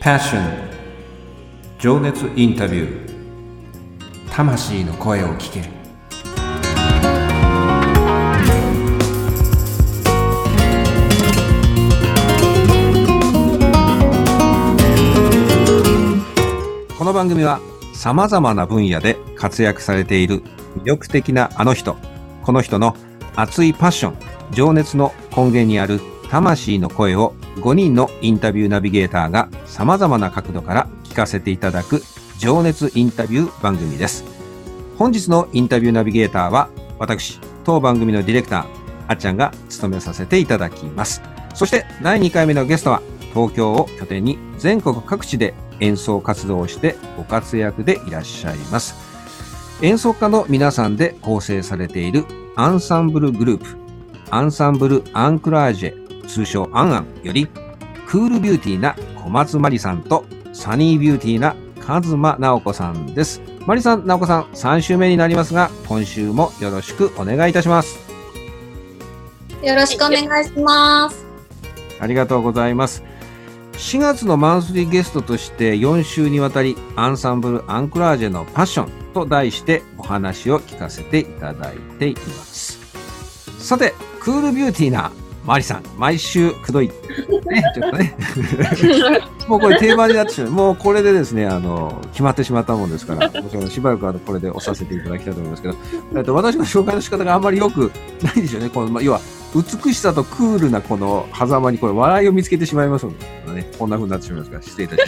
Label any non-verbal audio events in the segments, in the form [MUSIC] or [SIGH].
Passion. 情熱インタビュー。魂の声を聞け。るこの番組はさまざまな分野で活躍されている魅力的なあの人この人の熱いパッション情熱の根源にある魂の声を5人のインタビューナビゲーターが様々な角度から聞かせていただく情熱インタビュー番組です。本日のインタビューナビゲーターは私、当番組のディレクター、あっちゃんが務めさせていただきます。そして第2回目のゲストは東京を拠点に全国各地で演奏活動をしてご活躍でいらっしゃいます。演奏家の皆さんで構成されているアンサンブルグループ、アンサンブルアンクラージェ通称アンアンより、クールビューティーな小松まりさんと、サニービューティーなカズマ直子さんです。まりさん、直子さん、3週目になりますが、今週もよろしくお願いいたします。よろしくお願いします。ありがとうございます。4月のマンスリーゲストとして4週にわたりアンサンブルアンクラージェのパッションと題してお話を聞かせていただいています。さて、クールビューティーなマリさん、毎週くどい。ね、ちょっとね。[LAUGHS] もうこれ定番になってしまう。もうこれでですね、あの、決まってしまったもんですから、もちろんしばらくあのこれで押させていただきたいと思いますけど、えっと、私の紹介の仕方があんまり良くないでしょうね。この、まあ、要は、美しさとクールなこの狭間にこれ笑いを見つけてしまいますので、ね、こんな風になってしまいますから、失礼いたし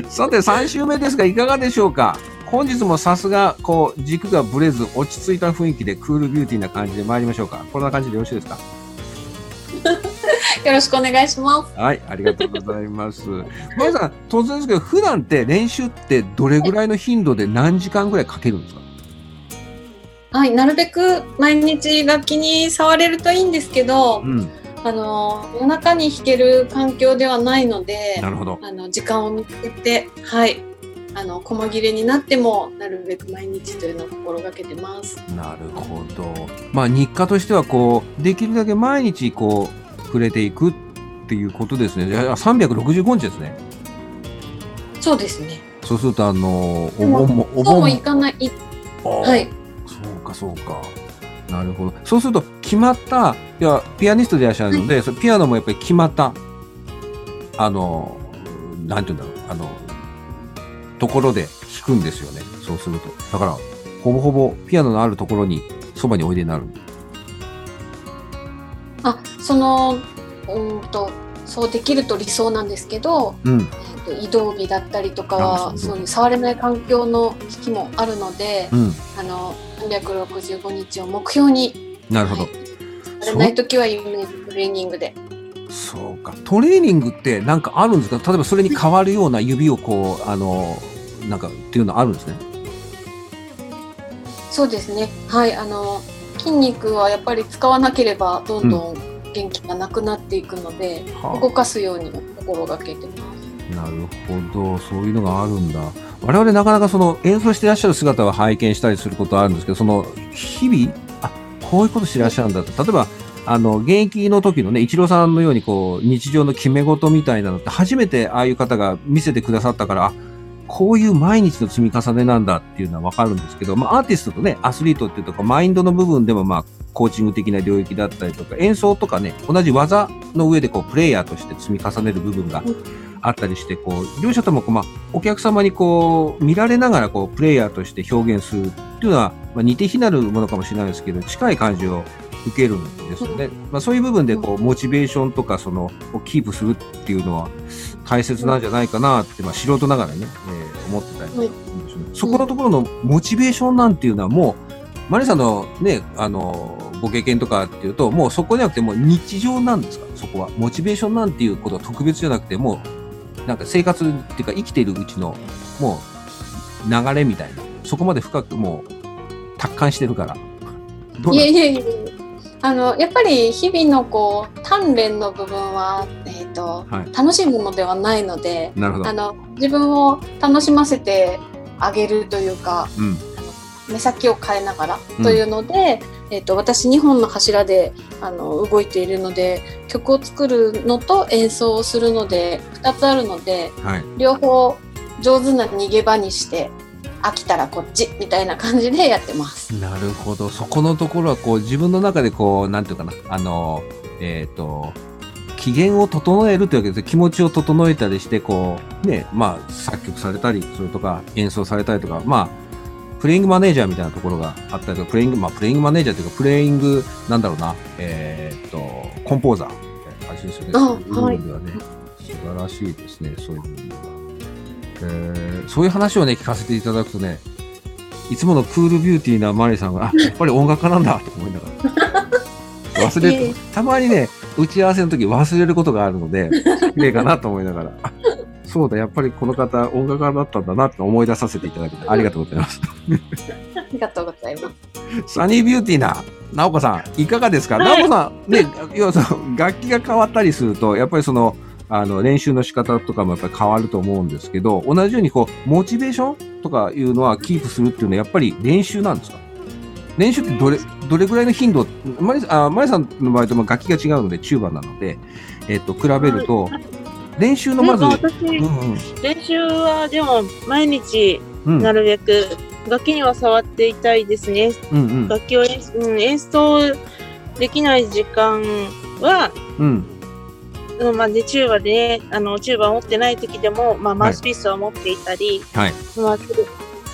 ます。さて、3週目ですが、いかがでしょうか？本日もさすが、こう、軸がぶれず、落ち着いた雰囲気でクールビューティーな感じで参りましょうか。こんな感じでよろしいですか？よろしくお願いします。はい、ありがとうございます。まさん、突然ですけど、普段って練習ってどれぐらいの頻度で何時間ぐらいかけるんですか？はい、なるべく毎日楽器に触れるといいんですけど、うん、あの夜中に弾ける環境ではないので、なるほど。あの時間を見つけて、はい、あの細切れになってもなるべく毎日というのを心がけてます。なるほど。まあ日課としてはこうできるだけ毎日こう触れていくっていうことですね。じゃあ365日ですね。そうですね。そうするとあのお盆もお盆も行かない。はい。そうかそうか。なるほど。そうすると決まったいやピアニストでいらっしゃるので、はい、ピアノもやっぱり決まったあのなんていうんだろうあのところで弾くんですよね。そうすると。だから、ほぼほぼピアノのあるところにそばにおいでになる。あ、その、うんと、そうできると理想なんですけど、うん、えーと、移動日だったりとかはそういう触れない環境の機器もあるので、うん、あの365日を目標になるほど、はい、触れない時はイメージトレーニングでそうか。トレーニングってなんかあるんですか？例えばそれに変わるような指をこう、[LAUGHS] あの、なんかっていうのあるんですね？そうですね。はい。あの、筋肉はやっぱり使わなければどんどん元気がなくなっていくので、うん、動かすように心がけてます。なるほど。そういうのがあるんだ。我々なかなかその演奏してらっしゃる姿は拝見したりすることはあるんですけど、その日々、あ、こういうことしてらっしゃるんだと。例えば、あの、現役の時のね、一郎さんのようにこう、日常の決め事みたいなのって初めてああいう方が見せてくださったから、こういう毎日の積み重ねなんだっていうのはわかるんですけど、まあアーティストとね、アスリートっていうとか、マインドの部分でもまあ、コーチング的な領域だったりとか、演奏とかね、同じ技の上でこう、プレイヤーとして積み重ねる部分があったりして、こう、両者ともこう、まあ、お客様にこう、見られながらこう、プレイヤーとして表現するっていうのは、まあ、似て非なるものかもしれないですけど、近い感じを受けるんですよね。まあ、そういう部分でこうモチベーションとかそのをキープするっていうのは大切なんじゃないかなって、まあ、素人ながらね、えー、思ってたりするんです。よね。そこのところのモチベーションなんていうのはもうマリさんのねあのご経験とかっていうともうそこじゃなくてもう日常なんですか？そこは。モチベーションなんていうことは特別じゃなくてもうなんか生活っていうか生きているうちのもう流れみたいな。そこまで深くもう達観してるから。いやいやいやあのやっぱり日々のこう鍛錬の部分は、えーと、はい、楽しいものではないのであの自分を楽しませてあげるというか、うん、目先を変えながらというので、えーと、私2本の柱であの動いているので曲を作るのと演奏をするので2つあるので、はい、両方上手な逃げ場にして飽きたらこっちみたいな感じでやってます。なるほどそこのところはこう自分の中でこうなんていうかなあのえっ、ー、と機嫌を整えるというわけです気持ちを整えたりしてこうねまあ作曲されたりそれとか演奏されたりとかまあプレイングマネージャーみたいなところがあったりとか、プレイング、まあ、プレイングマネージャーというか、プレイング、なんだろうな、えー、っと、コンポーザーみたいな感じですよね。はね、素晴らしいですね、そういう意味では。えー、そういう話をね、聞かせていただくとね、いつものクールビューティーなマリさんが、あ、やっぱり音楽家なんだと思いながら。忘れて、たまにね、打ち合わせの時忘れることがあるので、綺麗かなと思いながら、そうだ、やっぱりこの方、音楽家だったんだなって思い出させていただき、ありがとうございます。ありがとうございます。サニービューティーな、直子さん、いかがですか、はい、直子さん、ね、要はその、楽器が変わったりすると、やっぱりその、あの、練習の仕方とかもやっぱり変わると思うんですけど、同じようにこう、モチベーションとかいうのはキープするっていうのは、やっぱり練習なんですか？練習ってどれ、どれぐらいの頻度、マリあマリさんの場合と楽器が違うので、チューバなので、えっ、と、比べると、練習のまず、私、うんうん、練習はでも毎日なるべく、楽器には触っていたいですね。うんうん、楽器を演,、うん、演奏できない時間は、うんまあね、チューバで、ね、あのチューバを持ってない時でも、まあ、マウスピースを持っていたり、はい。まあ、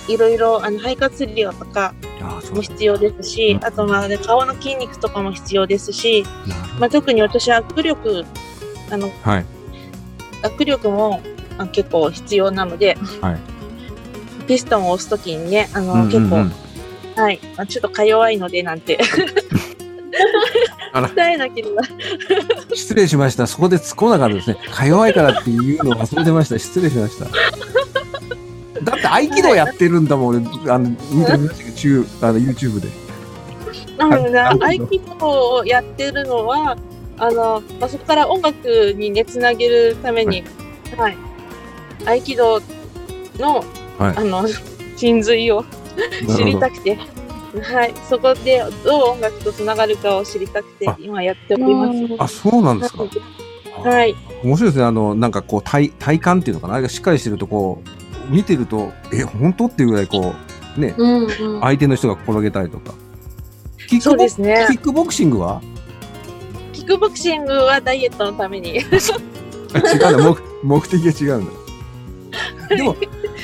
いろいろあの肺活量とかも必要ですし、あと、まあ、ね、顔の筋肉とかも必要ですし、まあ、特に私は握力あの、はい、握力も結構必要なので、はい、ピストンを押すときにね、あの、うんうんうん、結構、はい、ちょっとか弱いのでなんて。[LAUGHS] 鍛えなければ。失礼しました。そこで突っ込まなかったですね。か弱いからっていうのを忘れてました。失礼しました。だって合気道やってるんだもん、俺、あの、見てみましたけど、中、あの、YouTube で。なので、合気道をやってるのは、あの、まあ、そこから音楽にね、つなげるために、はい、合気道の、はい、あの、[LAUGHS] 真髄を知りたくて、はい、そこでどう音楽とつながるかを知りたくて、今やっております。あ、そうなんですか。はい。面白いですね。あの、なんかこう、体、体感っていうのかなあれがしっかりしてると、こう、見てると、え、本当っていうぐらい、こう、ね、うんうん、相手の人が転げたりとか。キックボ、ね、キックボクシングは？キックボクシングはダイエットのために。[LAUGHS] 違う目目的が違うんだ。でも、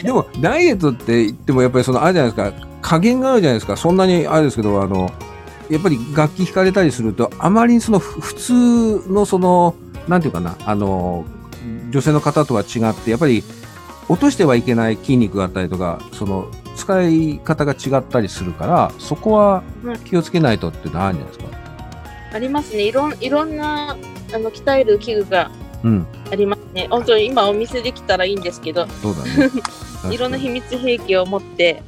でも、ダイエットって言っても、やっぱりその、あれじゃないですか、加減があるじゃないですか。そんなにあれですけど、あの、やっぱり楽器弾かれたりすると、あまりその普通のその、なんていうかな、あの、女性の方とは違って、やっぱり落としてはいけない筋肉があったりとか、その使い方が違ったりするから、そこは気をつけないとっていうのはあるんじゃないですか。ありますね。いろんいろんなあの鍛える器具がありますね。うん、本当に今お店できたらいいんですけど。そうだね。[LAUGHS] いろんな秘密兵器を持って、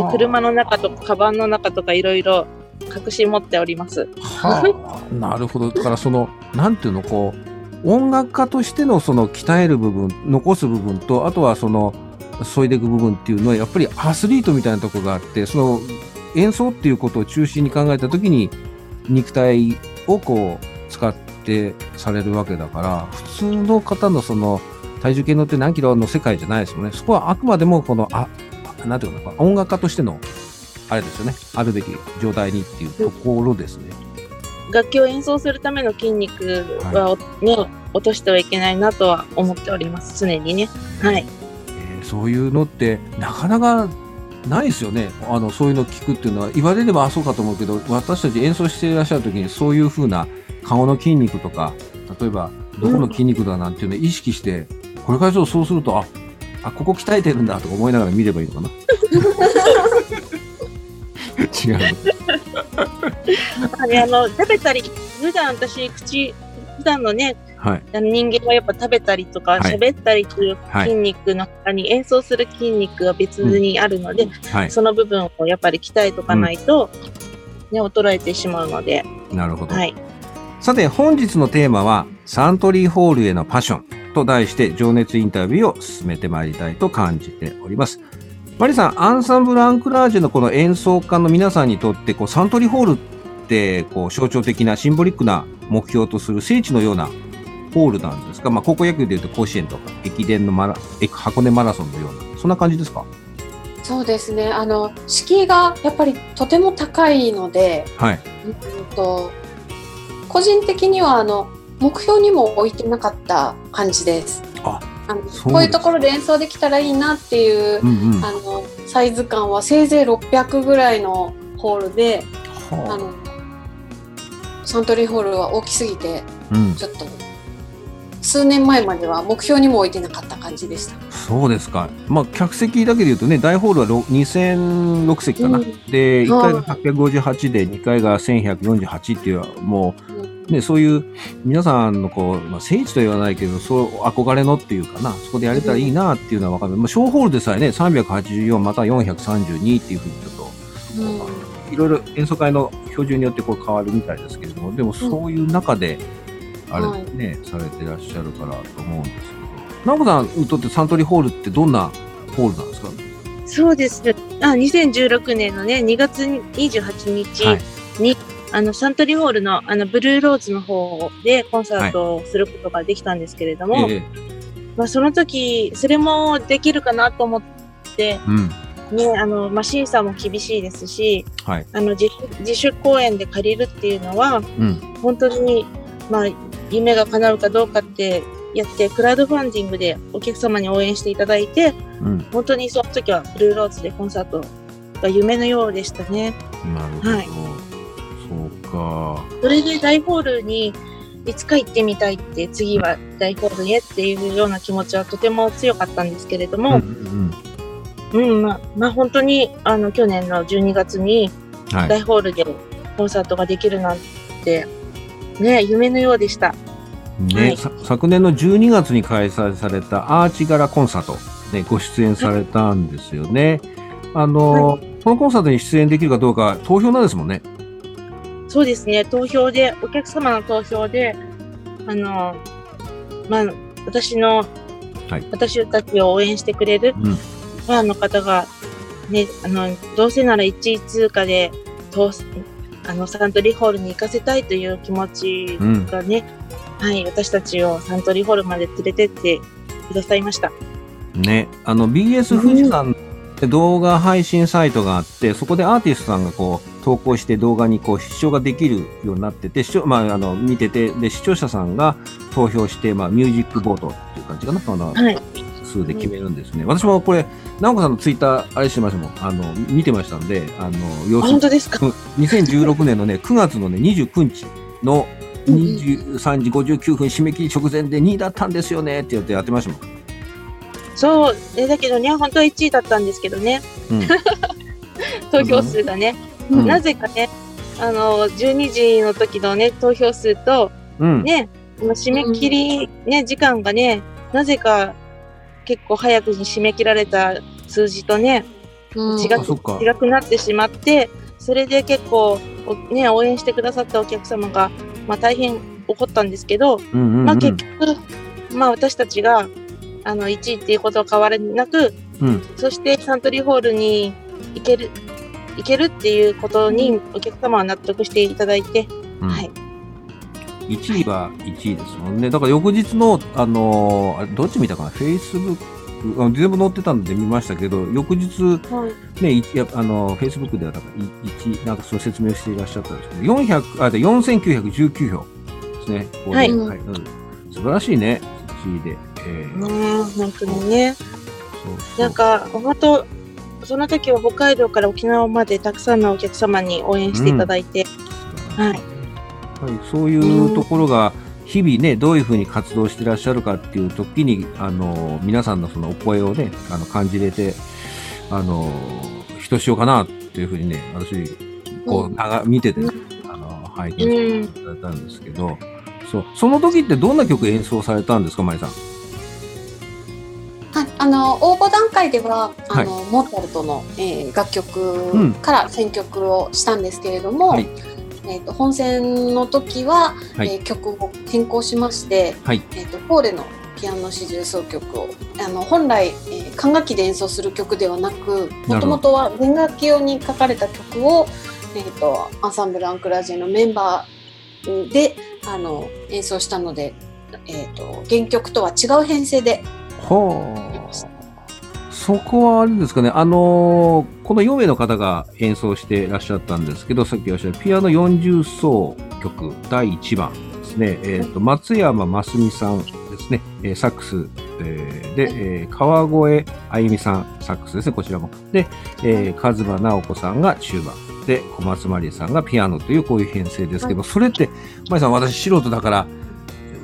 はい、車の中とかカバンの中とかいろいろ隠し持っております。はあ、なるほど。だからそのなんていうのこう音楽家としてのその鍛える部分残す部分とあとはその削いでいく部分っていうのはやっぱりアスリートみたいなところがあってその演奏っていうことを中心に考えた時に肉体をこう使ってされるわけだから普通の方のその体重計乗って何キロの世界じゃないですもんねそこはあくまでもこのあなんていうかな音楽家としてのあれですよねあるべき状態にっていうところですね。楽器を演奏するための筋肉は、ね、はい、落としてはいけないなとは思っております。常にね。はい、えー、そういうのってなかなかないですよね。あのそういうの聞くっていうのは。言われればあそうかと思うけど私たち演奏していらっしゃる時にそういうふうな顔の筋肉とか例えばどこの筋肉だなんていうのを意識して、これからそうそうするとああここ鍛えてるんだとか思いながら見ればいいのかな？[LAUGHS] 違うあの食べたり普段私口普段のねはい、あの人間はやっぱ食べたりとか喋ったりとい。う筋肉の中に演奏する筋肉が別にあるので、はい、その部分をやっぱり鍛えとかないと、ね、衰えてしまうので。なるほど。はい、さて本日のテーマはサントリーホールへのパッションと題して情熱インタビューを進めてまいりたいと感じております。マリさん、アンサンブル・アンクラージュのこの演奏家の皆さんにとってこうサントリーホールっってこう象徴的なシンボリックな目標とする聖地のようなホールなんですか、まあ、高校野球でいうと甲子園とか駅伝のマラ箱根マラソンのようなそんな感じですか？そうですね。あの敷居がやっぱりとても高いので、はい。うんと個人的にはあの目標にも置いてなかった感じです。ああのこういうところで演奏できたらいいなっていう、うんうん、あのサイズ感はせいぜい600ぐらいのホールで、はあ、あのサントリーホールは大きすぎて、うん、ちょっと数年前までは目標にも置いてなかった感じでした。そうですか。まあ、客席だけで言うとね、大ホールは2006席かな。うん、で、1階が858で、2階が1148っていう、もう、ね、そういう皆さんのこう、まあ、聖地と言わないけど、そう憧れのっていうかな、そこでやれたらいいなっていうのは分かる。まあ、小ホールでさえね、384また432っていうふうにちょっと、うん、いろいろ演奏会の標準によってこう変わるみたいですけれども、でもそういう中で、あれね、はい、されてらっしゃるからと思うんですけど、直子さんにとってサントリーホールってどんなホールなんですか？そうです。ね。あ、2016年のね、2月28日に、はい、あの、サントリーホールの、あの、ブルーローズの方でコンサートをすることができたんですけれども、はいえ。まあ、その時、それもできるかなと思って、うん、ね、あの、まあ、審査も厳しいですし、はい、あの自、自主公演で借りるっていうのは、うん、本当に、まあ、夢が叶うかどうかってやってクラウドファンディングでお客様に応援していただいて、うん、本当にその時はブルーローズでコンサートが夢のようでしたね。なるほど、はい、かそれで大ホールにいつか行ってみたいって次は大ホールへっていうような気持ちはとても強かったんですけれども、うん、うんうん、まあ、まあ本当にあの去年の12月に大ホールでコンサートができるなんて、ね夢のようでした。ね、はい、昨年の12月に開催されたアーチ柄コンサート、ね、ご出演されたんですよね。あの、はい、このコンサートに出演できるかどうか投票なんですもんね。そうですね、投票で、お客様の投票で、あの、まあ、私の、はい、私たちを応援してくれるファンの方が、ね、あの、どうせなら1位通過で、あの、サントリーホールに行かせたいという気持ちがね、はい、私たちをサントリーホールまで連れてってくださいました。ね、あの BS 富士山って動画配信サイトがあって、そこでアーティストさんがこう投稿して動画にこう視聴ができるようになってて、視聴まあ、あの見ててで、視聴者さんが投票して、まあ、ミュージックボートっていう感じかな、あの、はい、数で決めるんですね。私もこれ、直子さんのツイッター、あれしてましたもん、あの、見てましたんで、あの、様子。本当ですか ?2016 年のね、9月のね、29日の23時59分締め切り直前で2位だったんですよねって言ってやってましたもん。そう、えだけどね、本当は1位だったんですけどね。うん、[LAUGHS] 投票数がね、うん、なぜかね、あの、12時の時のね、投票数と、うん、ね、締め切り、ね、時間がね、なぜか結構早くに締め切られた数字とね、違違くなってしまって、それで結構、ね、応援してくださったお客様がまあ、大変怒ったんですけど、うんうんうん、まあ、結局、まあ、私たちがあの1位っていうことは変わらなく、うん、そしてサントリーホールに行ける行けるっていうことにお客様は納得していただいて、うん、はい。1位は1位ですもんね。だから翌日の、あのー、どっち見たかな、フェイスブック、全部載ってたんで見ましたけど、翌日、はい、ね、やあの、フェイスブックでは、だから1、なんかそう説明していらっしゃったんですけど、400、あ、で、4919票ですね。はい、はい、うん。素晴らしいね、1位で。えー、ね本当にね。なんか、本当、その時は北海道から沖縄までたくさんのお客様に応援していただいて、うん、はい。そういうところが、日々ね、どういうふうに活動してらっしゃるかっていう時に、あの、皆さんのそのお声をね、あの、感じれて、あの、ひとしおかなっていうふうにね、私、こう、長、見てて、あの、拝見させていただいたんですけど、そう、その時ってどんな曲演奏されたんですか、まいさん？はい、あの応募段階ではあの、はい、モーツァルトの、えー、楽曲から選曲をしたんですけれども、はい。えーと、本戦の時は、はい、えー、曲を変更しまして、はい、えーと、フォーレのピアノ四重奏曲をあの本来、えー、管楽器で演奏する曲ではなくもともとは弦楽器用に書かれた曲を、えーと、アンサンブル・アンクラージュのメンバーであの演奏したので、えーと、原曲とは違う編成で。ほう。そこはあれですかね、あのー、この4名の方が演奏していらっしゃったんですけど、さっきおっしゃったピアノ40奏曲第1番ですね、えーと、松山真澄さんですね、えサックス、えー、で、えー、川越あゆみさん、サックスですね、こちらも。で、えー、和馬直子さんが中盤。で、小松まりさんがピアノというこういう編成ですけど、それって、まりさん、私素人だから、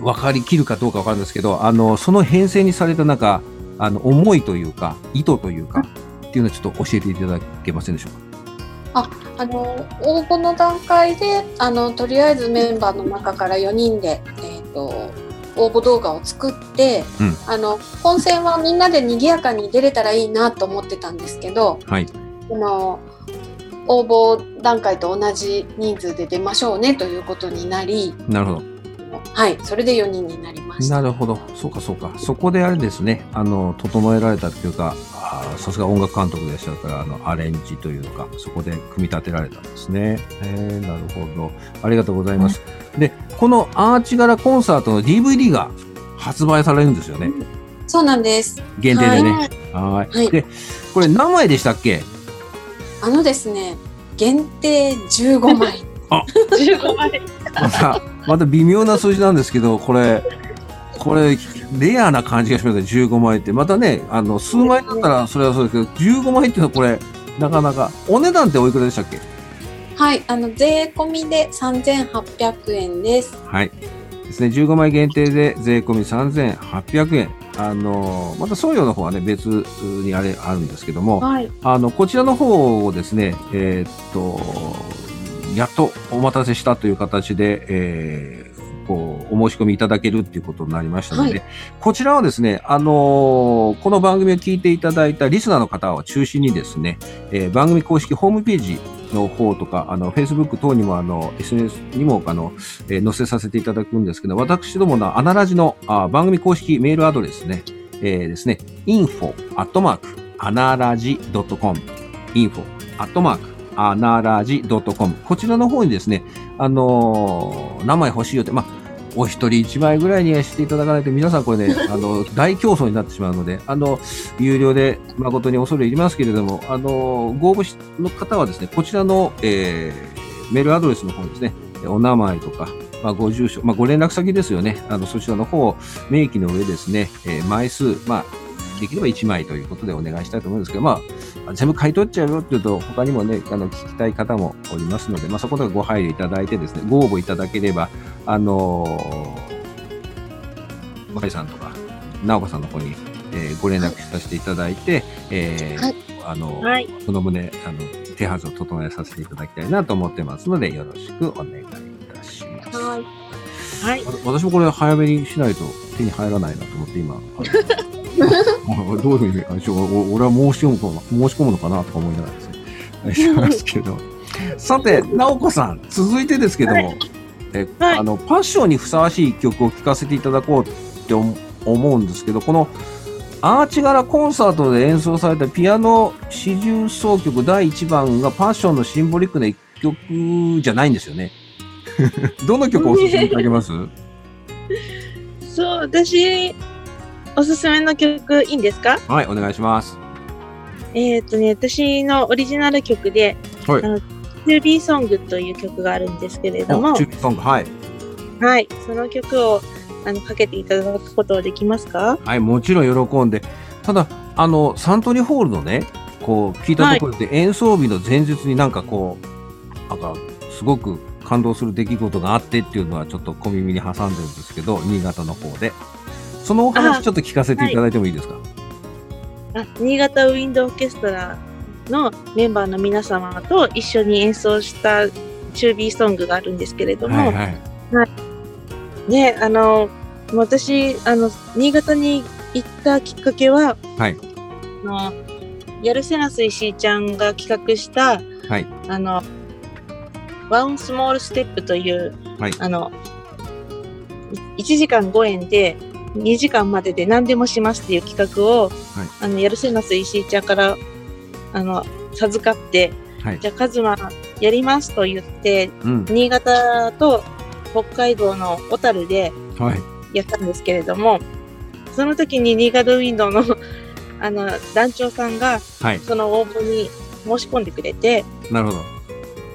分かりきるかどうか分かるんですけど、あの、その編成にされた中、あの、思いというか、意図というか、っていうのをちょっと教えていただけませんでしょうか？あ、あの、応募の段階で、あの、とりあえずメンバーの中から4人で、えっ、ー、と、応募動画を作って、うん、あの本戦はみんなで賑やかに出れたらいいなと思ってたんですけど、はい、あの応募段階と同じ人数で出ましょうねということになりなるほどはいそれで4人になりました。なるほど。そうかそうか。そこであれですね。あの整えられたっていうかさすが音楽監督でしたからあのアレンジというかそこで組み立てられたんですね、えー、なるほど。ありがとうございます、うん、でこのアーチ柄コンサートの DVD が発売されるんですよね、そうなんです。限定でね。はい。はい。でこれ何枚でしたっけ？あのですね、限定15枚。あ、[LAUGHS] 15枚。また、また微妙な数字なんですけど、これ、これ、レアな感じがしますね、15枚って。またね、あの、数枚だったらそれはそうですけど、15枚っていうのはこれ、なかなか、お値段っておいくらでしたっけ？はい、あの、税込みで3800円です。はい。ですね、15枚限定で税込み3800円。あの、また送料の方はね、別にあれ、あるんですけども、はい、あの、こちらの方をですね、えー、っと、やっとお待たせしたという形で、えー、こう、お申し込みいただけるっていうことになりましたので、はい、こちらはですね、あのこの番組を聞いていただいたリスナーの方を中心にですね、えー、番組公式ホームページの方とか、あの、Facebook 等にも、あの、SNS にも、あの、えー、載せさせていただくんですけど、私どものアナラジのあ番組公式メールアドレスね、えー、ですね、info アットマーク、アナラジ .com、info アットマーク、アナラジ .com、こちらの方にですね、あのー、名前欲しいよって、まあ、お一人一枚ぐらいにはしていただかないと、皆さんこれね、[LAUGHS] あの、大競争になってしまうので、あの、有料で誠に恐れ入りますけれども、あの、ご応募の方はですね、こちらの、えー、メールアドレスの方にですね、お名前とか、まあ、ご住所、まあ、ご連絡先ですよね。あの、そちらの方を明記の上ですね、えー、枚数、まあ、できれば1枚ということでお願いしたいと思うんですけど、まあ、全部買い取っちゃうよっていうと、他にもね、あの、聞きたい方もおりますので、まあ、そこでご配慮いただいてですね、ご応募いただければ、あのー、マリさんとか、直子さんの方に、えー、ご連絡させていただいて、えー、はい、あの、はい、その旨、あの、手はずを整えさせていただきたいなと思ってますので、よろしくお願いいたします。はい。はい、私もこれ早めにしないと手に入らないなと思って今、[LAUGHS] [LAUGHS] どういうふうに、俺は申し込むか申し込むのかなとか思いながらですね、ありますけど。[LAUGHS] さて、直子さん、続いてですけども、はい、え、はい、あの、パッションにふさわしい曲を聴かせていただこうって思うんですけど、この、アーチ柄コンサートで演奏されたピアノ四重奏曲第1番がパッションのシンボリックな一曲じゃないんですよね。[LAUGHS] どの曲をおすすめいただけます？そう、私、おすすめの曲いいんですか？はい、お願いします。えっ、とね、私のオリジナル曲で、はい、あの、トゥービーソングという曲があるんですけれども、トゥービーソング、はい。はい、その曲をあのかけていただくことはできますか？はい、もちろん喜んで。ただ、あの、サントリーホールのね、こう、聞いたところで、演奏日の前日になんかこう、なんか、すごく感動する出来事があってっていうのはちょっと小耳に挟んでるんですけど、新潟の方で。そのお話ちょっと聞かせていただいてもいいですか？あ、新潟ウィンドオーケストラのメンバーの皆様と一緒に演奏したチュービーソングがあるんですけれども、はい、はいはい、ね、あの、私、あの、新潟に行ったきっかけは、はい。あの、やるせなす石井ちゃんが企画した、はい。あの、ワンスモールステップという、はい。あの、1時間5円で、2時間までで何でもしますっていう企画を、はい、あのやるせなす石井ちゃんからあの授かって、はい、じゃあカズマやりますと言って、うん、新潟と北海道の小樽でやったんですけれども、はい、その時に新潟ウィンドウの [LAUGHS] あの団長さんが、その応募に申し込んでくれて、なるほど。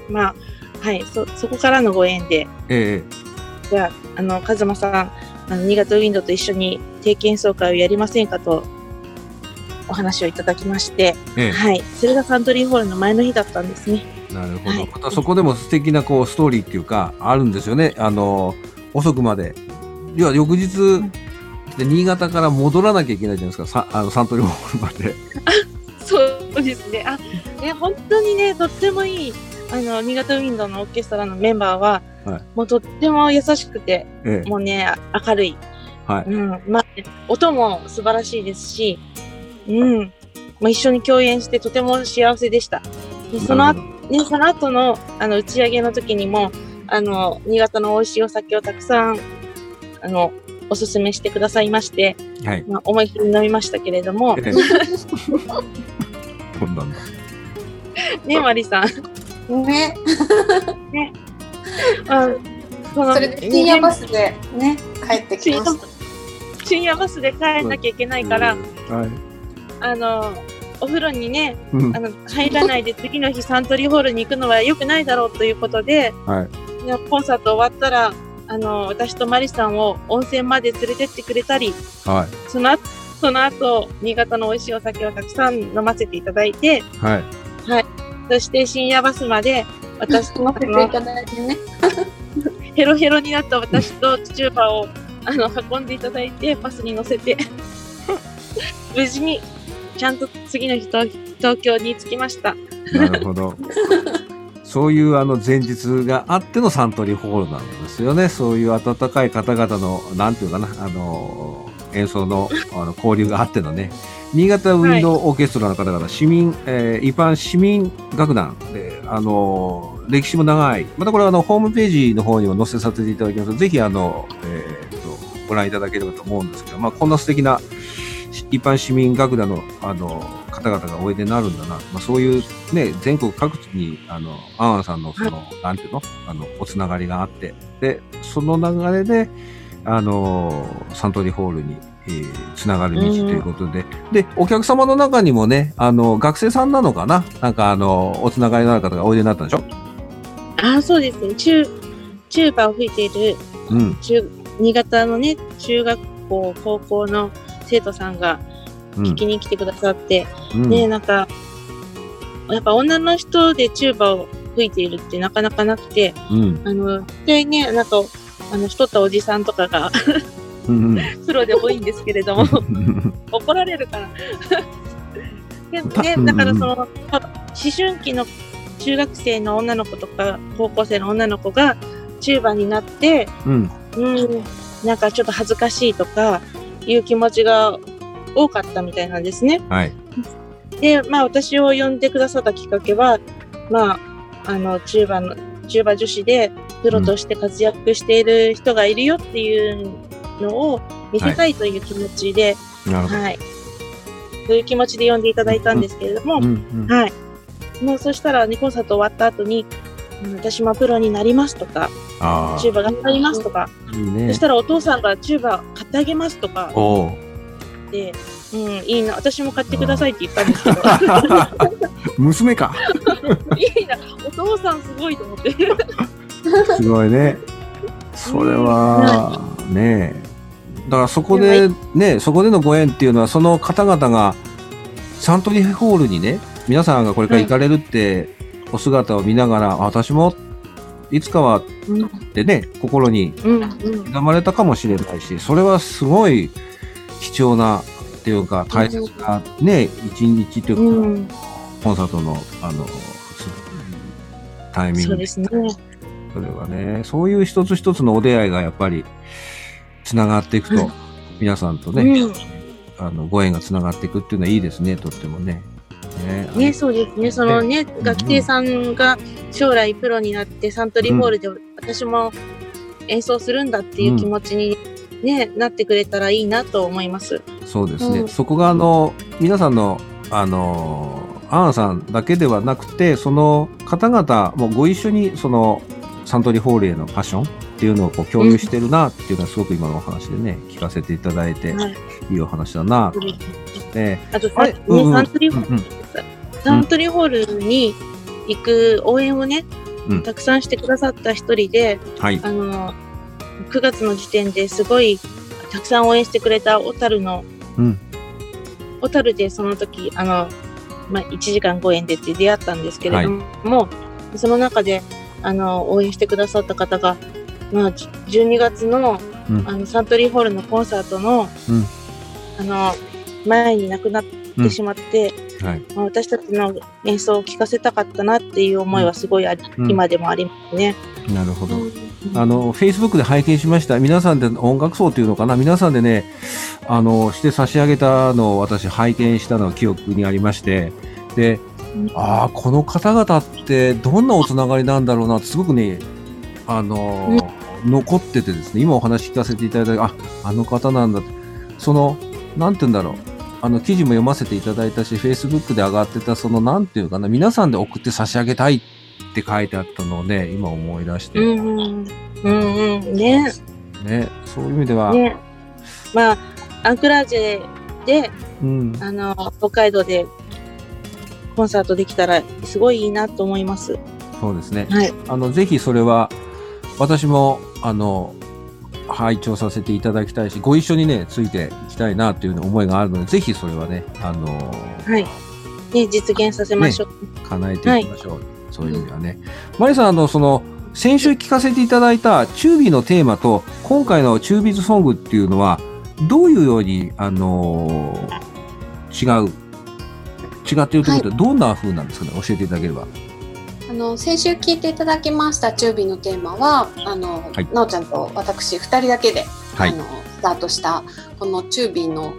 まあ、はい、そ、そこからのご縁で、ええ、じゃあ、あの、カズマさん、あの、新潟ウィンドウと一緒に定期演奏会をやりませんかと、お話をいただきまして、ええ、はい、それがサントリーホールの前の日だったんですね。なるほど。はい、またそこでも素敵なこうストーリーっていうか、あるんですよね。あの、遅くまで。いや、翌日、うんで新潟から戻らなきゃいけないじゃないですか、さあのサントリーホールまで。[LAUGHS] そうですね。あ、ね、本当にね、とってもいい、あの、新潟ウィンドのオーケストラのメンバーは、はい、もうとっても優しくて、ええ、もうね、明るい。はい。うん。まあ、音も素晴らしいですし、うん。まあ、一緒に共演してとても幸せでした。でその、ね、その後の、あの、打ち上げの時にも、あの、新潟の美味しいお酒をたくさん、あの、おすすめしてくださいまして、はい、まあ、思い切り飲みましたけれども。ええ、[LAUGHS] こんなんだ。ねマリさん。[LAUGHS] ね。ね。あそれで深夜バスでね、帰ってきました。深夜バスで帰んなきゃいけないから、はい、あの、お風呂にね、うん、あの入らないで次の日サントリーホールに行くのは良くないだろうということで、はい、コンサート終わったらあの、私とマリさんを温泉まで連れてってくれたり、はい。その後、その後、新潟の美味しいお酒をたくさん飲ませていただいて、はい。はい。そして深夜バスまで、私と、いただいてね、[LAUGHS] ヘロヘロになった私とチチューバを、あの、運んでいただいて、バスに乗せて、[LAUGHS] 無事に、ちゃんと次の日東京に着きました。なるほど。そういうあの前日があってのサントリーホールなんですよね。そういう温かい方々の、なんていうかな、あの、演奏のあの交流があってのね、新潟ウィンドウオーケストラの方々、市民、えー、一般市民楽団で、あの、歴史も長い。またこれはあの、ホームページの方にも載せさせていただきます。ぜひあの、えー、っと、ご覧いただければと思うんですけど、まあ、こんな素敵な一般市民楽団の、あの、方々がおいでになるんだな。まあ、そういうね、全国各地に、あの、アンアンさんのその、なんていうの？あの、おつながりがあって、で、その流れで、あの、サントリーホールに、えー、つながる道ということで、で、お客様の中にもね、あの、学生さんなのかな？なんかあの、おつながりのある方がおいでになったんでしょ？ああ、そうですね。中、チューバーを吹いている、うん、中、新潟のね、中学校、高校の生徒さんが、聞きに来てくださって、うん、で、なんか、やっぱ女の人でチューバを吹いているってなかなかなくて、うん、あの、でね、なんか、あの、太ったおじさんとかが [LAUGHS] プロで多いんですけれども [LAUGHS] 怒られるから。でね、だからその、思春期の中学生の女の子とか、高校生の女の子がチューバになって、うん、うん、なんかちょっと恥ずかしいとか、いう気持ちが多かったみたいなんですね。はい。で、まあ私を呼んでくださったきっかけは、まあ、あの、中馬の、中馬女子でプロとして活躍している人がいるよっていうのを見せたいという気持ちで、はい。はい、そういう気持ちで呼んでいただいたんですけれども、うんうん、はい。もうそしたら、ね、コンサート終わった後に、私もプロになりますとか、チューバ頑張りますとか、いいね、そしたらお父さんがチューバ買ってあげますとか、で、うん、いいな、私も買ってくださいって言ったんですけど。[LAUGHS] 娘か。[LAUGHS] いいな、お父さんすごいと思って。[LAUGHS] すごいね。それは、ね。だからそこで、ね、そこでのご縁っていうのは、その方々が、サントリーホールにね、皆さんがこれから行かれるってお姿を見ながら、私もいつかはってね、心に刻まれたかもしれないし、それはすごい貴重なっていうか、大切なね、一日というか、コンサートの、あの、タイミング。そうですね。それはね、そういう一つ一つのお出会いがやっぱり、つながっていくと、皆さんとね、あの、ご縁がつながっていくっていうのはいいですね、とってもね。ね。ね、そうですね。そのね、学生さんが将来プロになってサントリーホールで私も演奏するんだっていう気持ちにね、なってくれたらいいなと思います。そうですね。そこがあの、皆さんの、あの、アンさんだけではなくて、その方々もご一緒にそのサントリーホールへのパッションっていうのをこう共有してるなっていうのはすごく今のお話でね、聞かせていただいて、い。いお話だなと。思って。あとさ、ね、サントリーホール、サントリーホールに行く応援をね、うん、たくさんしてくださった一人で、はい、あの、9月の時点ですごいたくさん応援してくれた小樽の、うん、小樽でその時、あの、まあ、1時間5円でって出会ったんですけれども、はい、その中で、あの、応援してくださった方が、まあ、12月の、うん、あの、サントリーホールのコンサートの、うん、あの、前に亡くなってしまって、はい。まあ、私たちの演奏を聴かせたかったなっていう思いはすごいあり、今でもありますね。なるほど。あの、フェイスブックで拝見しました。皆さんで音楽層っていうのかな？皆さんでね、あの、して差し上げたのを私拝見したのが記憶にありまして、で、ああ、この方々ってどんなおつながりなんだろうなってすごくね、あの、残っててですね、今お話聞かせていただいた、あ、あの方なんだその、なんて言うんだろう。あの、記事も読ませていただいたし、Facebook で上がってた、その、なんていうかな、皆さんで送って差し上げたいって書いてあったので、今思い出して。うん、うん、うん、ね。ね、そういう意味では。ね。まあ、アンクラージェで、うん、あの、北海道でコンサートできたら、すごいいいなと思います。そうですね。はい。あの、ぜひそれは、私も、あの、拝聴させていただきたいし、ご一緒にね、ついていきたいなという思いがあるので、ぜひそれはね、あのー、はい。ね、実現させましょう。ね、叶えていきましょう。はい、そういう意味ではね。マリさん、あの、その、先週聞かせていただいたチュービーのテーマと、今回のチュービーズソングっていうのは、どういうように、あのー、違う、違っているということは、どんな風なんですかね、教えていただければ。あの先週聞いていただきましたチュービーのテーマはあの、はい、なおちゃんと私2人だけで、はい、あのスタートしたこのチュービーの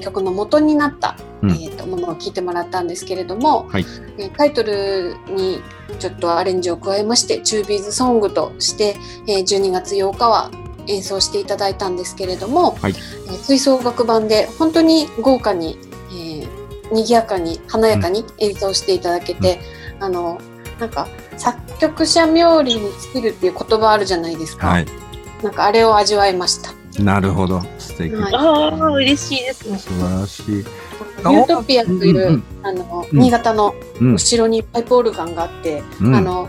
曲の元になった、うん、えーと、ものを聞いてもらったんですけれども、はい、えタイトルにちょっとアレンジを加えましてチュービーズソングとして、えー、12月8日は演奏していただいたんですけれども、はい、えー、吹奏楽版で本当に豪華に、えー、賑やかに華やかに演奏していただけて、うん、あのなんか作曲者冥利に尽きるっていう言葉あるじゃないですか。はい、なんかあれを味わいました。なるほど。素敵。はい、ああ、嬉しいですね。素晴らしい。ユートピアという、うんうん、あの、新潟の後ろにパイプオルガンがあって、うん、あの、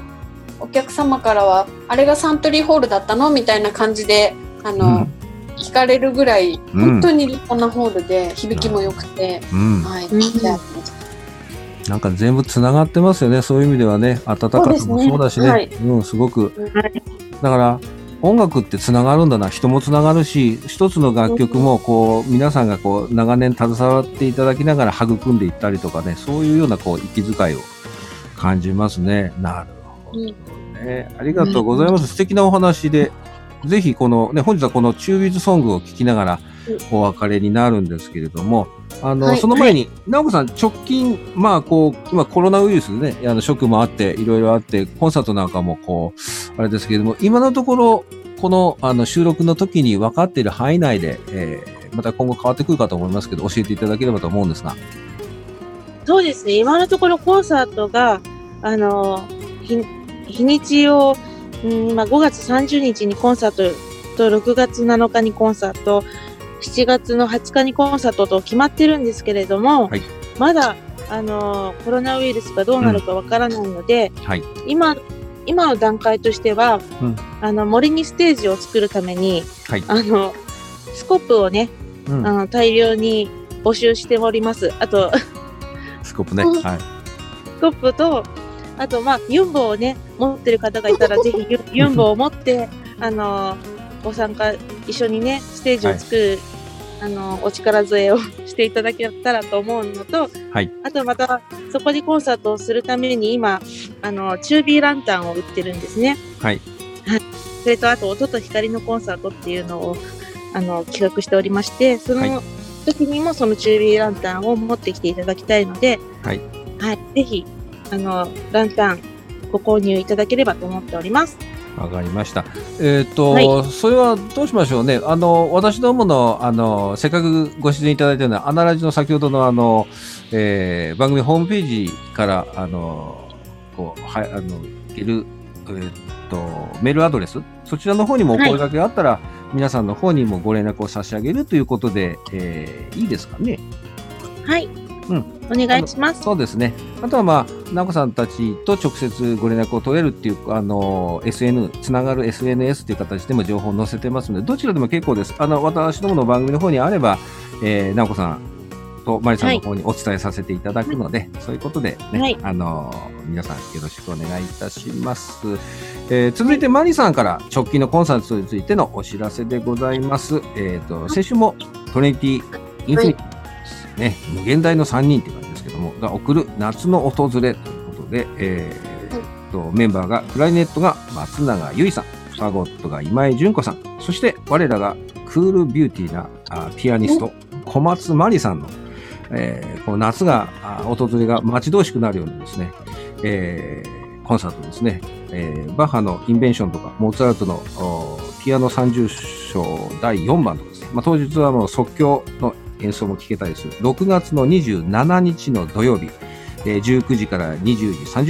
お客様からは、あれがサントリーホールだったのみたいな感じで、あの、うん、聞かれるぐらい、本当に立派なホールで、響きも良くて、はい、なんか全部つながってますよね。そういう意味ではね、温かさもそうだしね。うねはい、うん、すごく。だから、音楽ってつながるんだな。人もつながるし、一つの楽曲も、こう、皆さんがこう、長年携わっていただきながら育んでいったりとかね、そういうような、こう、息遣いを感じますね。なるほどね。ありがとうございます。素敵なお話で。ぜひこのね、本日はこのチュービーズソングを聴きながらお別れになるんですけれども、あの、はい、その前に、直子さん、直近、まあ、こう、今コロナウイルスでね、あの、職もあって、いろいろあって、コンサートなんかもこう、あれですけれども、今のところ、この、あの、収録の時に分かっている範囲内で、えー、また今後変わってくるかと思いますけど、教えていただければと思うんですが。そうですね、今のところコンサートが、あの、日、日にちを、うんまあ、5月30日にコンサートと6月7日にコンサート、7月の20日にコンサートと決まってるんですけれども、はい、まだ、あのコロナウイルスがどうなるかわからないので、うんはい、今、今の段階としては、うん、あの森にステージを作るために、はい、あのスコップをね、うん、あの大量に募集しております。あとスコップね、はい、スコップとあとまあユンボをね持ってる方がいたらぜひユンボを持ってあのご参加一緒にねステージを作るあの、お力添えをしていただけたらと思うのと、はい。あとまた、そこでコンサートをするために今、あの、チュービーランタンを売ってるんですね。はい。はい。それと、あと、音と光のコンサートっていうのを、あの、企画しておりまして、その時にもそのチュービーランタンを持ってきていただきたいので、はい。はい。ぜひ、あの、ランタンご購入いただければと思っております。わかりました。えっ、ー、と、はい、それはどうしましょうね。あの、私どもの、あの、せっかくご出演いただいたような、アナラジの先ほどのあの、えー、番組ホームページから、あの、こう、はい、あの、いける、えっ、ー、と、メールアドレス、そちらの方にもお声掛けがあったら、はい、皆さんの方にもご連絡を差し上げるということで、えー、いいですかね。はい。うん。お願いします。そうですね。あとはまあ、直子さんたちと直接ご連絡を取れるっていう、あの、SN、つながる SNS という形でも情報を載せてますので、どちらでも結構です。あの、私どもの番組の方にあれば、えー、直子さんとマリさんの方にお伝えさせていただくので、はい、そういうことでね、はい、あの、皆さんよろしくお願いいたします。えー、続いてマリさんから直近のコンサートについてのお知らせでございます。えっ、ー、と、先週もトレンティインフィニティね、無限大の3人って感じですけども、が送る夏の訪れということで、えー、とメンバーが、クライネットが松永由衣さん、ファゴットが今井純子さん、そして我らがクールビューティーなあピアニスト、小松真理さんの、えー、この夏が、訪れが待ち遠しくなるようなですね、えー、コンサートですね、えー、バッハのインベンションとか、モーツァルトのピアノ三重章第4番とかですね、まあ、当日はもう即興の演奏も聴けたりする。6月の27日の土曜日、えー、19時から20時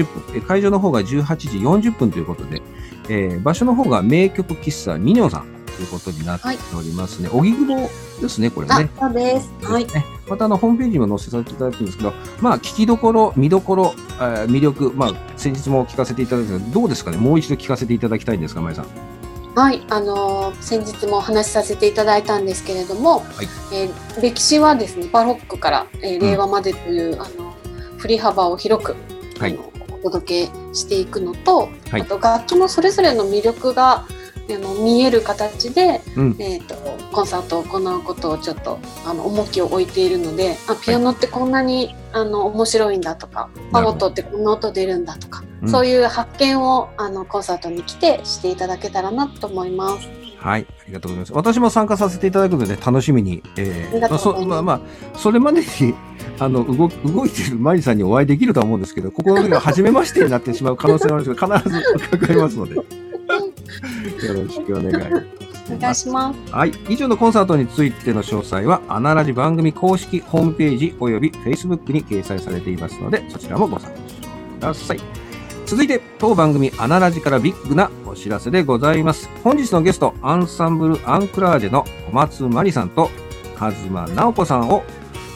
30分、えー、会場の方が18時40分ということで、えー、場所の方が名曲喫茶ミニョンさんということになっておりますね。荻、はい、窪ですね、これね。そうです。はい。またあの、ホームページにも載せさせていただくんですけど、まあ、聞きどころ、見どころ、えー、魅力、まあ、先日も聞かせていただいたけど、どうですかね？もう一度聞かせていただきたいんですか、まえさん。はい、あのー、先日もお話しさせていただいたんですけれども、はい、えー、歴史はですねバロックから、えー、令和までという、うん、あの振り幅を広く、はい、お届けしていくのと、はい、あと楽器のそれぞれの魅力があの見える形で、うん、えーと、コンサートを行うことをちょっとあの重きを置いているのであピアノってこんなに、あの面白いんだとかパゴットってこんな音出るんだとか、うん、そういう発見をあのコンサートに来てしていただけたらなと思います。はい、ありがとうございます。私も参加させていただくので、楽しみに、えー、まあ、そまあ、まあ、それまでに、あの、動、動いてるマリさんにお会いできるとは思うんですけど、ここが初めましてになってしまう可能性があるんですけど、必ず伺いますので。よろしくお願いします。お願いします。はい。以上のコンサートについての詳細は、アナラジ番組公式ホームページ及び Facebook に掲載されていますので、そちらもご参照ください。続いて、当番組アナラジからビッグなお知らせでございます。本日のゲスト、アンサンブルアンクラージェの小松真理さんと、和間直子さんを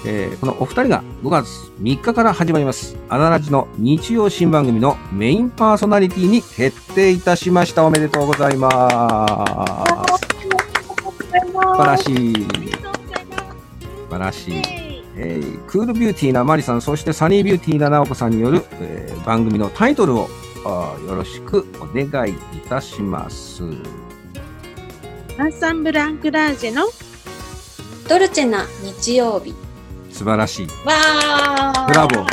えー、このお二人が5月3日から始まります、アナラジの日曜新番組のメインパーソナリティに決定いたしました。おめでとうございます。素晴らしい。素晴らしい。えー、クールビューティーなマリさん、そしてサニービューティーなナオコさんによる、えー、番組のタイトルをよろしくお願いいたします。アンサンブルアンクラージェのドルチェな日曜日。素晴らしい。ブラボー。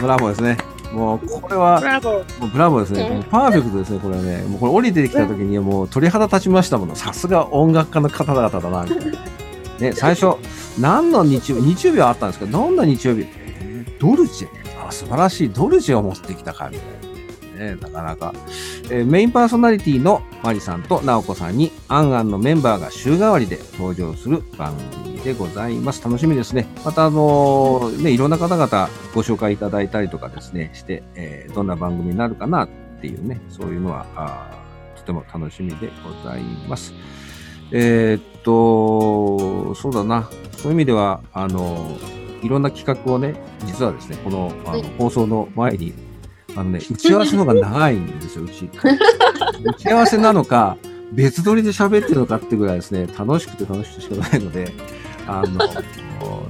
ブラボーですね。もう、これは、ブラボー。もうブラボーですね。もうパーフェクトですね、これはね。もうこれ降りてきた時にもう鳥肌立ちましたもの。さすが音楽家の方々だな、みたいな。ね、最初、何の日曜日、日曜日はあったんですけど、どんな日曜日、えー、ドルチェあ、素晴らしい。ドルチェを持ってきたか、みたいな。ね、なかなか。えー、メインパーソナリティのマリさんとナオコさんに、アンアンのメンバーが週替わりで登場する番組でございます。楽しみですね。また、あのー、ね、いろんな方々ご紹介いただいたりとかですね、して、えー、どんな番組になるかなっていうね、そういうのは、あとても楽しみでございます。え、っと、そうだな。そういう意味では、あの、いろんな企画をね、実はですね、このあの放送の前にあのね、打ち合わせの方が長いんですよ、うち。[LAUGHS] 打ち合わせなのか、別撮りで喋ってるのかってぐらいですね、楽しくて楽しくてしかないので、あの、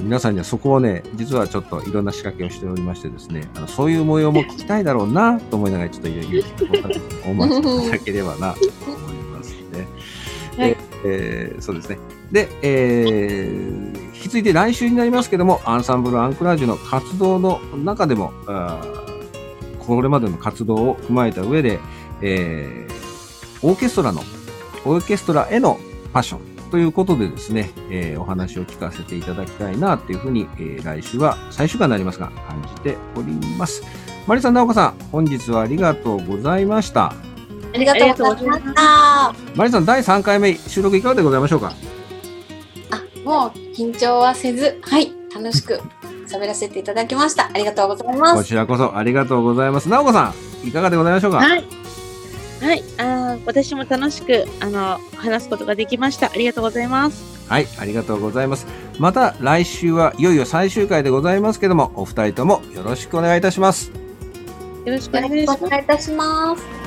皆さんにはそこをね、実はちょっといろんな仕掛けをしておりましてですね、あのそういう模様も聞きたいだろうなと思いながら、ちょっといろいろお待ちいただければなと思いますね。[LAUGHS] はい、えー、そうですね。で、えー、引き続いて来週になりますけども、アンサンブル・アンクラージュの活動の中でも、あこれまでの活動を踏まえた上で、えー、オーケストラの、オーケストラへのパッションということでですね、えー、お話を聞かせていただきたいなというふうに、えー、来週は最終回になりますが、感じております。マリさん、ナオコさん、本日はありがとうございました。ありがとうございました。マリさん、第3回目、収録いかがでございましょうか？あ、もう緊張はせず、はい、楽しく喋らせていただきました。ありがとうございます。こちらこそありがとうございます。なおこさん、いかがでございましょうか？はい。はい、あ私も楽しくあの話すことができました。ありがとうございます。はい、ありがとうございます。また来週はいよいよ最終回でございますけども、お二人ともよろしくお願いいたします。よろしくお願いいたします。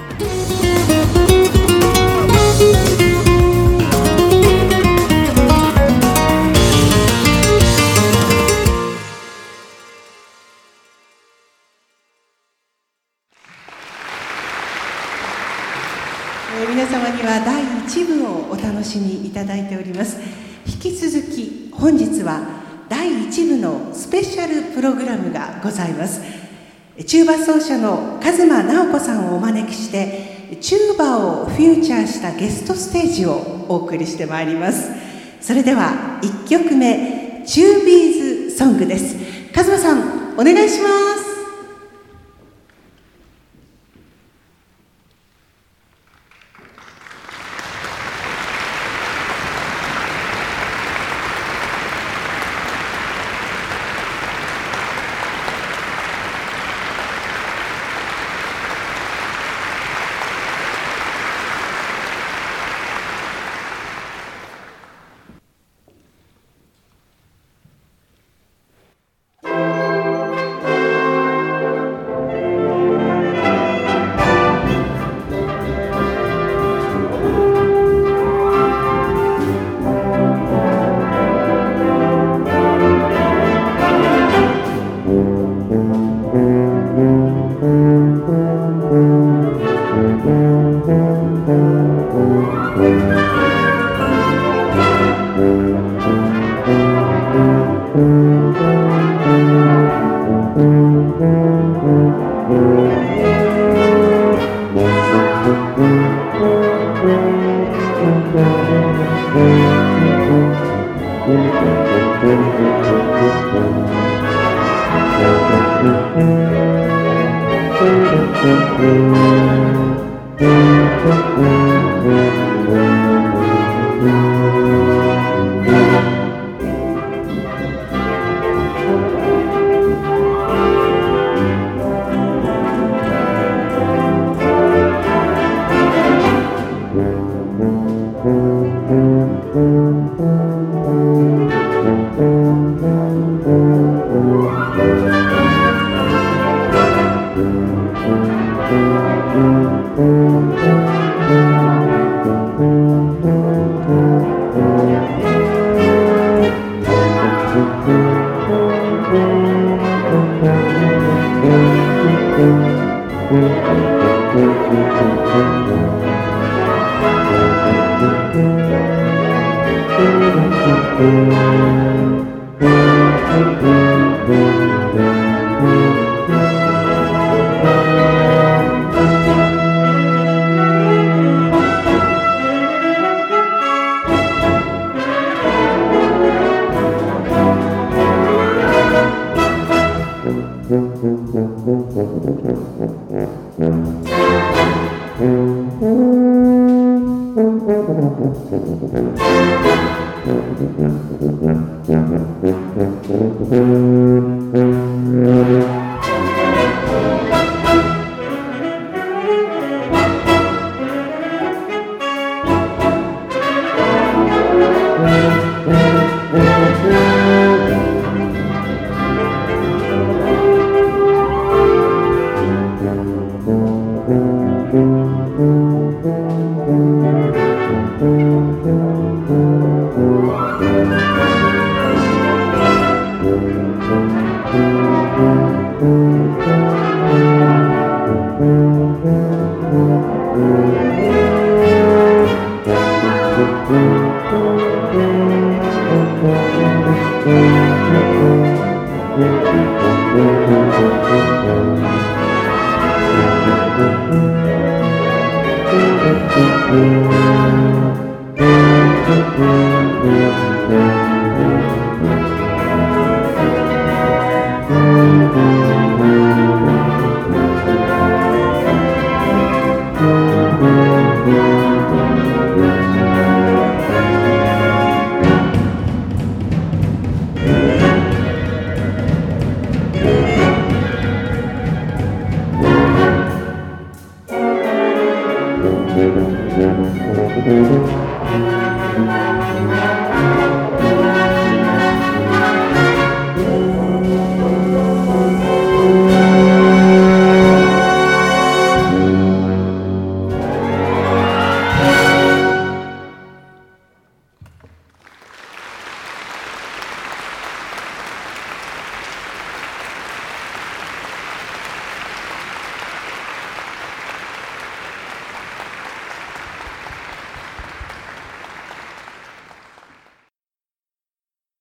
皆様には第1部をお楽しみいただいております。引き続き本日は第1部のスペシャルプログラムがございます。チューバ奏者の和間直子さんをお招きしてチューバをフューチャーしたゲストステージをお送りしてまいります。それでは1曲目チュービーズソングです。和間さんお願いします。Thank you. Música